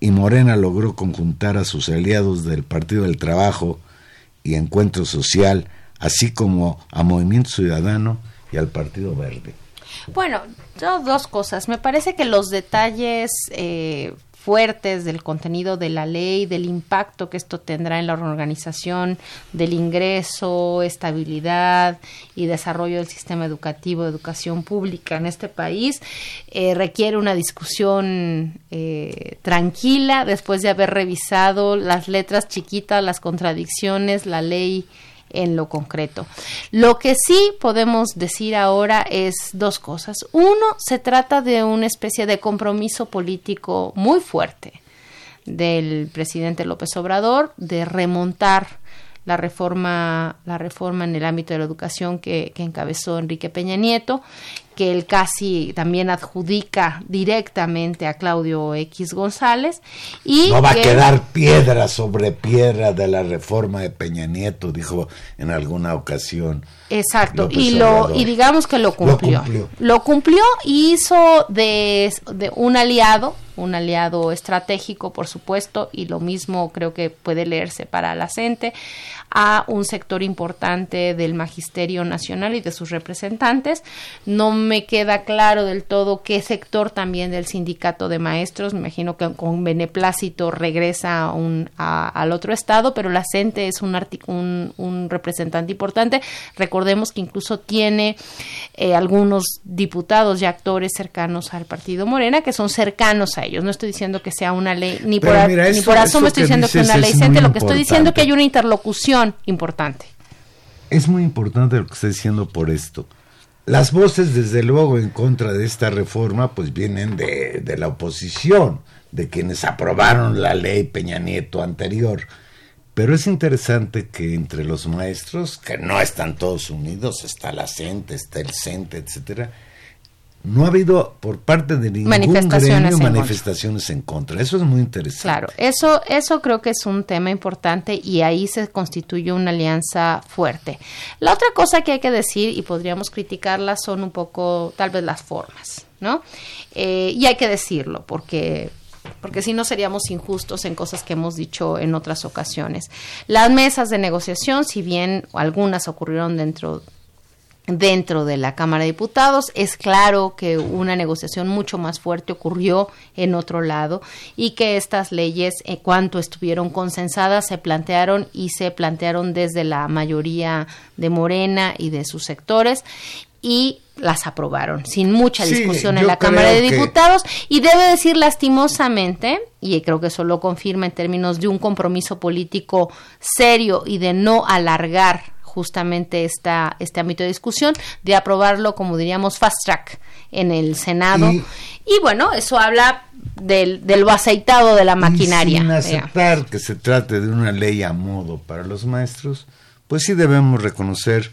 y Morena logró conjuntar a sus aliados del Partido del Trabajo y Encuentro Social, así como a Movimiento Ciudadano y al Partido Verde. Bueno, dos cosas. Me parece que los detalles eh, fuertes del contenido de la ley, del impacto que esto tendrá en la organización, del ingreso, estabilidad y desarrollo del sistema educativo, educación pública en este país, eh, requiere una discusión eh, tranquila después de haber revisado las letras chiquitas, las contradicciones, la ley en lo concreto. Lo que sí podemos decir ahora es dos cosas. Uno, se trata de una especie de compromiso político muy fuerte del presidente López Obrador de remontar la reforma, la reforma en el ámbito de la educación que, que encabezó Enrique Peña Nieto que él casi también adjudica directamente a Claudio X González. Y no va a quedar piedra sobre piedra de la reforma de Peña Nieto, dijo en alguna ocasión. Exacto, y lo y digamos que lo cumplió. Lo cumplió, y hizo de, de un aliado, un aliado estratégico, por supuesto, y lo mismo creo que puede leerse para la gente, a un sector importante del magisterio nacional y de sus representantes. No me queda claro del todo qué sector también del sindicato de maestros, me imagino que con beneplácito regresa un, al otro estado, pero la CENTE es un, un, un representante importante. Recordemos que incluso tiene eh, algunos diputados y actores cercanos al partido Morena que son cercanos a ellos. No estoy diciendo que sea una ley, ni por, ni por asomo estoy diciendo que es una ley CENTE, lo que estoy diciendo es que hay una interlocución importante. Es muy importante lo que está diciendo por esto. Las voces, desde luego, en contra de esta reforma, pues vienen de, de la oposición, de quienes aprobaron la ley Peña Nieto anterior. Pero es interesante que entre los maestros, que no están todos unidos, está la CENTE, está el CENTE, etcétera, no ha habido por parte de ningún manifestaciones gremio manifestaciones en contra. Eso es muy interesante. Claro, eso, eso creo que es un tema importante y ahí se constituye una alianza fuerte. La otra cosa que hay que decir, y podríamos criticarla, son un poco tal vez las formas, ¿no? Eh, y hay que decirlo, porque porque si no seríamos injustos en cosas que hemos dicho en otras ocasiones. Las mesas de negociación, si bien algunas ocurrieron dentro dentro de la Cámara de Diputados. Es claro que una negociación mucho más fuerte ocurrió en otro lado y que estas leyes, en cuanto estuvieron consensadas, se plantearon y se plantearon desde la mayoría de Morena y de sus sectores y las aprobaron sin mucha discusión en la Cámara de Diputados y debe decir lastimosamente y creo que eso lo confirma en términos de un compromiso político serio y de no alargar justamente esta, este ámbito de discusión, de aprobarlo, como diríamos, fast track en el Senado. Y, bueno, eso habla del, de lo aceitado de la maquinaria. sin aceptar que se trate de una ley a modo para los maestros, pues sí debemos reconocer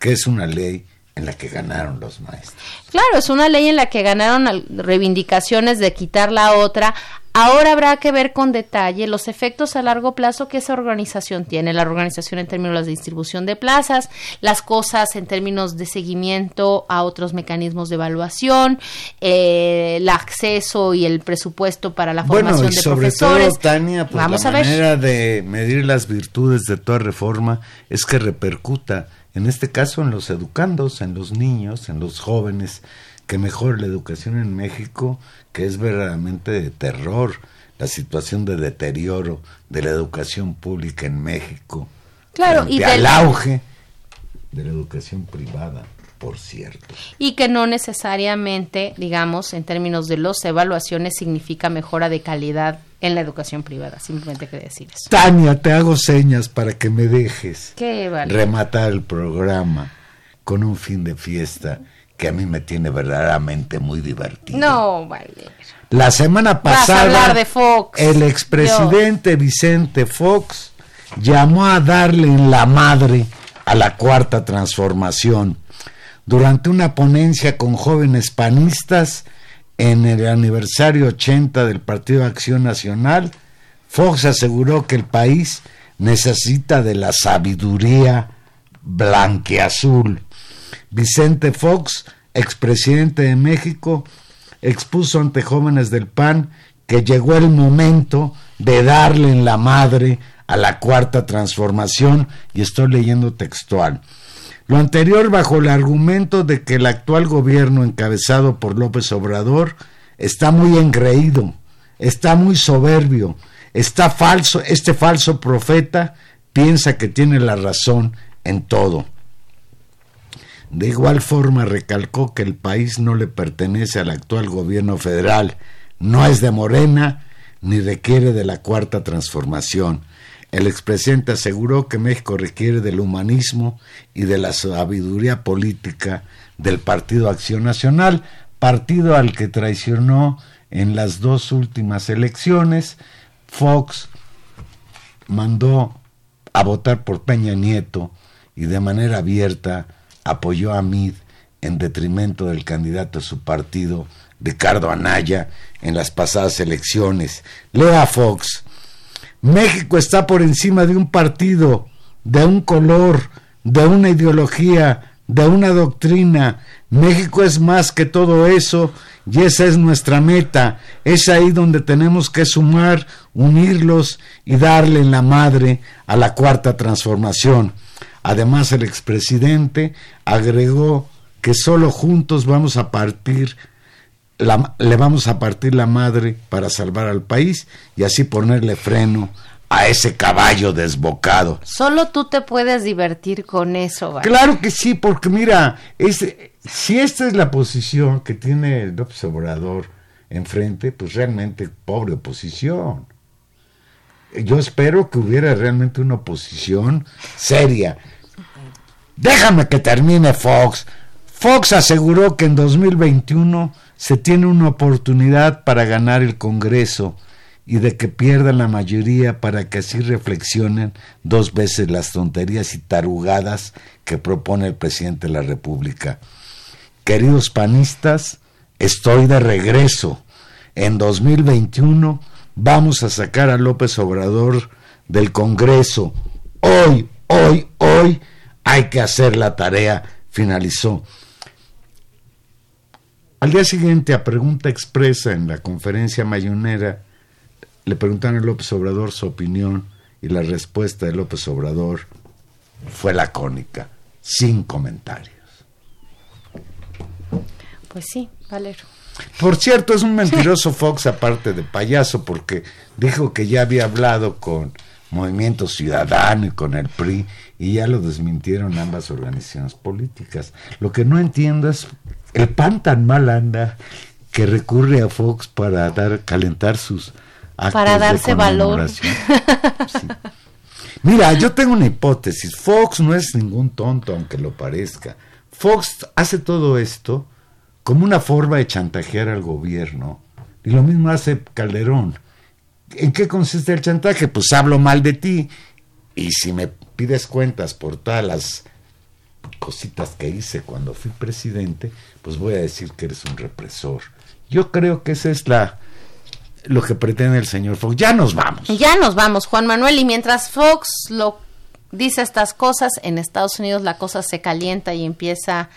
que es una ley en la que ganaron los maestros. Claro, es una ley en la que ganaron reivindicaciones de quitar la otra. Ahora habrá que ver con detalle los efectos a largo plazo que esa organización tiene, la organización en términos de distribución de plazas, las cosas en términos de seguimiento a otros mecanismos de evaluación, eh, el acceso y el presupuesto para la formación y de sobre profesores. Todo, Tania, pues Vamos la a ver. manera de medir las virtudes de toda reforma es que repercuta en este caso en los educandos, en los niños, en los jóvenes, que mejore la educación en México, que es verdaderamente de terror, la situación de deterioro de la educación pública en México, Claro, y del- al auge de la educación privada, por cierto. y que no necesariamente, digamos, en términos de las evaluaciones, significa mejora de calidad en la educación privada. Simplemente quería decir eso. Tania, te hago señas para que me dejes Qué vale. rematar el programa con un fin de fiesta que a mí me tiene verdaderamente muy divertido. No, vale. La semana Vas a pasada, hablar de Fox. el expresidente Vicente Fox llamó a darle en la madre a la cuarta transformación durante una ponencia con jóvenes panistas en el aniversario 80 del Partido Acción Nacional. Fox aseguró que el país necesita de la sabiduría blanqueazul. Vicente Fox, expresidente de México, expuso ante jóvenes del PAN que llegó el momento de darle en la madre a la cuarta transformación, y estoy leyendo textual. Lo anterior bajo el argumento de que el actual gobierno encabezado por López Obrador está muy engreído, está muy soberbio, está falso, este falso profeta piensa que tiene la razón en todo. De igual forma recalcó que el país no le pertenece al actual gobierno federal, no es de Morena ni requiere de la cuarta transformación. El expresidente aseguró que México requiere del humanismo y de la sabiduría política del Partido Acción Nacional, partido al que traicionó en las dos últimas elecciones. Fox mandó a votar por Peña Nieto y de manera abierta apoyó a Mid en detrimento del candidato de su partido, Ricardo Anaya, en las pasadas elecciones. Lea Fox, México está por encima de un partido, de un color, de una ideología, de una doctrina. México es más que todo eso y esa es nuestra meta. Es ahí donde tenemos que sumar, unirlos y darle la madre a la cuarta transformación. Además, el expresidente agregó que solo juntos vamos a partir le vamos a partir la madre para salvar al país y así ponerle freno a ese caballo desbocado. Solo tú te puedes divertir con eso. Claro que sí, porque mira, si esta es la posición que tiene el López Obrador enfrente, pues realmente pobre oposición. Yo espero que hubiera realmente una oposición seria. Déjame que termine Fox. Fox aseguró que en 2021 se tiene una oportunidad para ganar el Congreso y de que pierdan la mayoría para que así reflexionen dos veces las tonterías y tarugadas que propone el presidente de la República. Queridos panistas, estoy de regreso. En 2021 vamos a sacar a López Obrador del Congreso. Hoy, hoy, hoy hay que hacer la tarea, finalizó. Al día siguiente, a pregunta expresa en la conferencia mayonera, le preguntaron a López Obrador su opinión y la respuesta de López Obrador fue lacónica, sin comentarios. Pues sí, Valero. Por cierto, es un mentiroso Fox aparte de payaso porque dijo que ya había hablado con Movimiento Ciudadano y con el PRI y ya lo desmintieron ambas organizaciones políticas. Lo que no entiendo es el PAN tan mal anda que recurre a Fox para dar calentar sus actos para darse valor. Mira, yo tengo una hipótesis. Fox no es ningún tonto, aunque lo parezca. Fox hace todo esto como una forma de chantajear al gobierno. Y lo mismo hace Calderón. ¿En qué consiste el chantaje? Pues hablo mal de ti. Y si me pides cuentas por todas las cositas que hice cuando fui presidente, pues voy a decir que eres un represor. Yo creo que esa es la lo que pretende el señor Fox. Ya nos vamos. Ya nos vamos, Juan Manuel. Y mientras Fox lo dice estas cosas, en Estados Unidos la cosa se calienta y empieza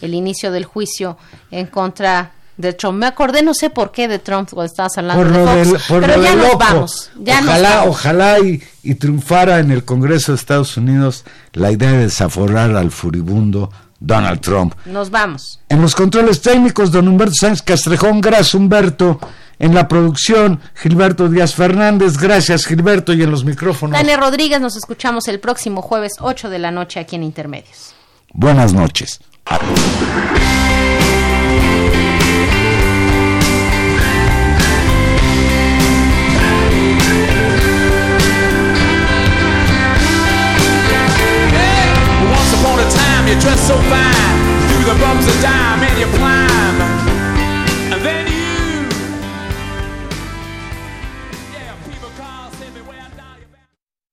el inicio del juicio en contra de Trump. Me acordé, no sé por qué, de Trump cuando estabas hablando de Fox, pero ya nos vamos. Ya ojalá, ojalá y, y, triunfara en el Congreso de Estados Unidos la idea de desaforar al furibundo Donald Trump. Nos vamos. En los controles técnicos, don Humberto Sánchez Castrejón, gracias Humberto. En la producción, Gilberto Díaz Fernández, gracias Gilberto, y en los micrófonos. Dani Rodríguez, nos escuchamos el próximo jueves 8 de la noche aquí en Intermedios. Buenas noches. You dress so fine, through the bumps of dime and you climb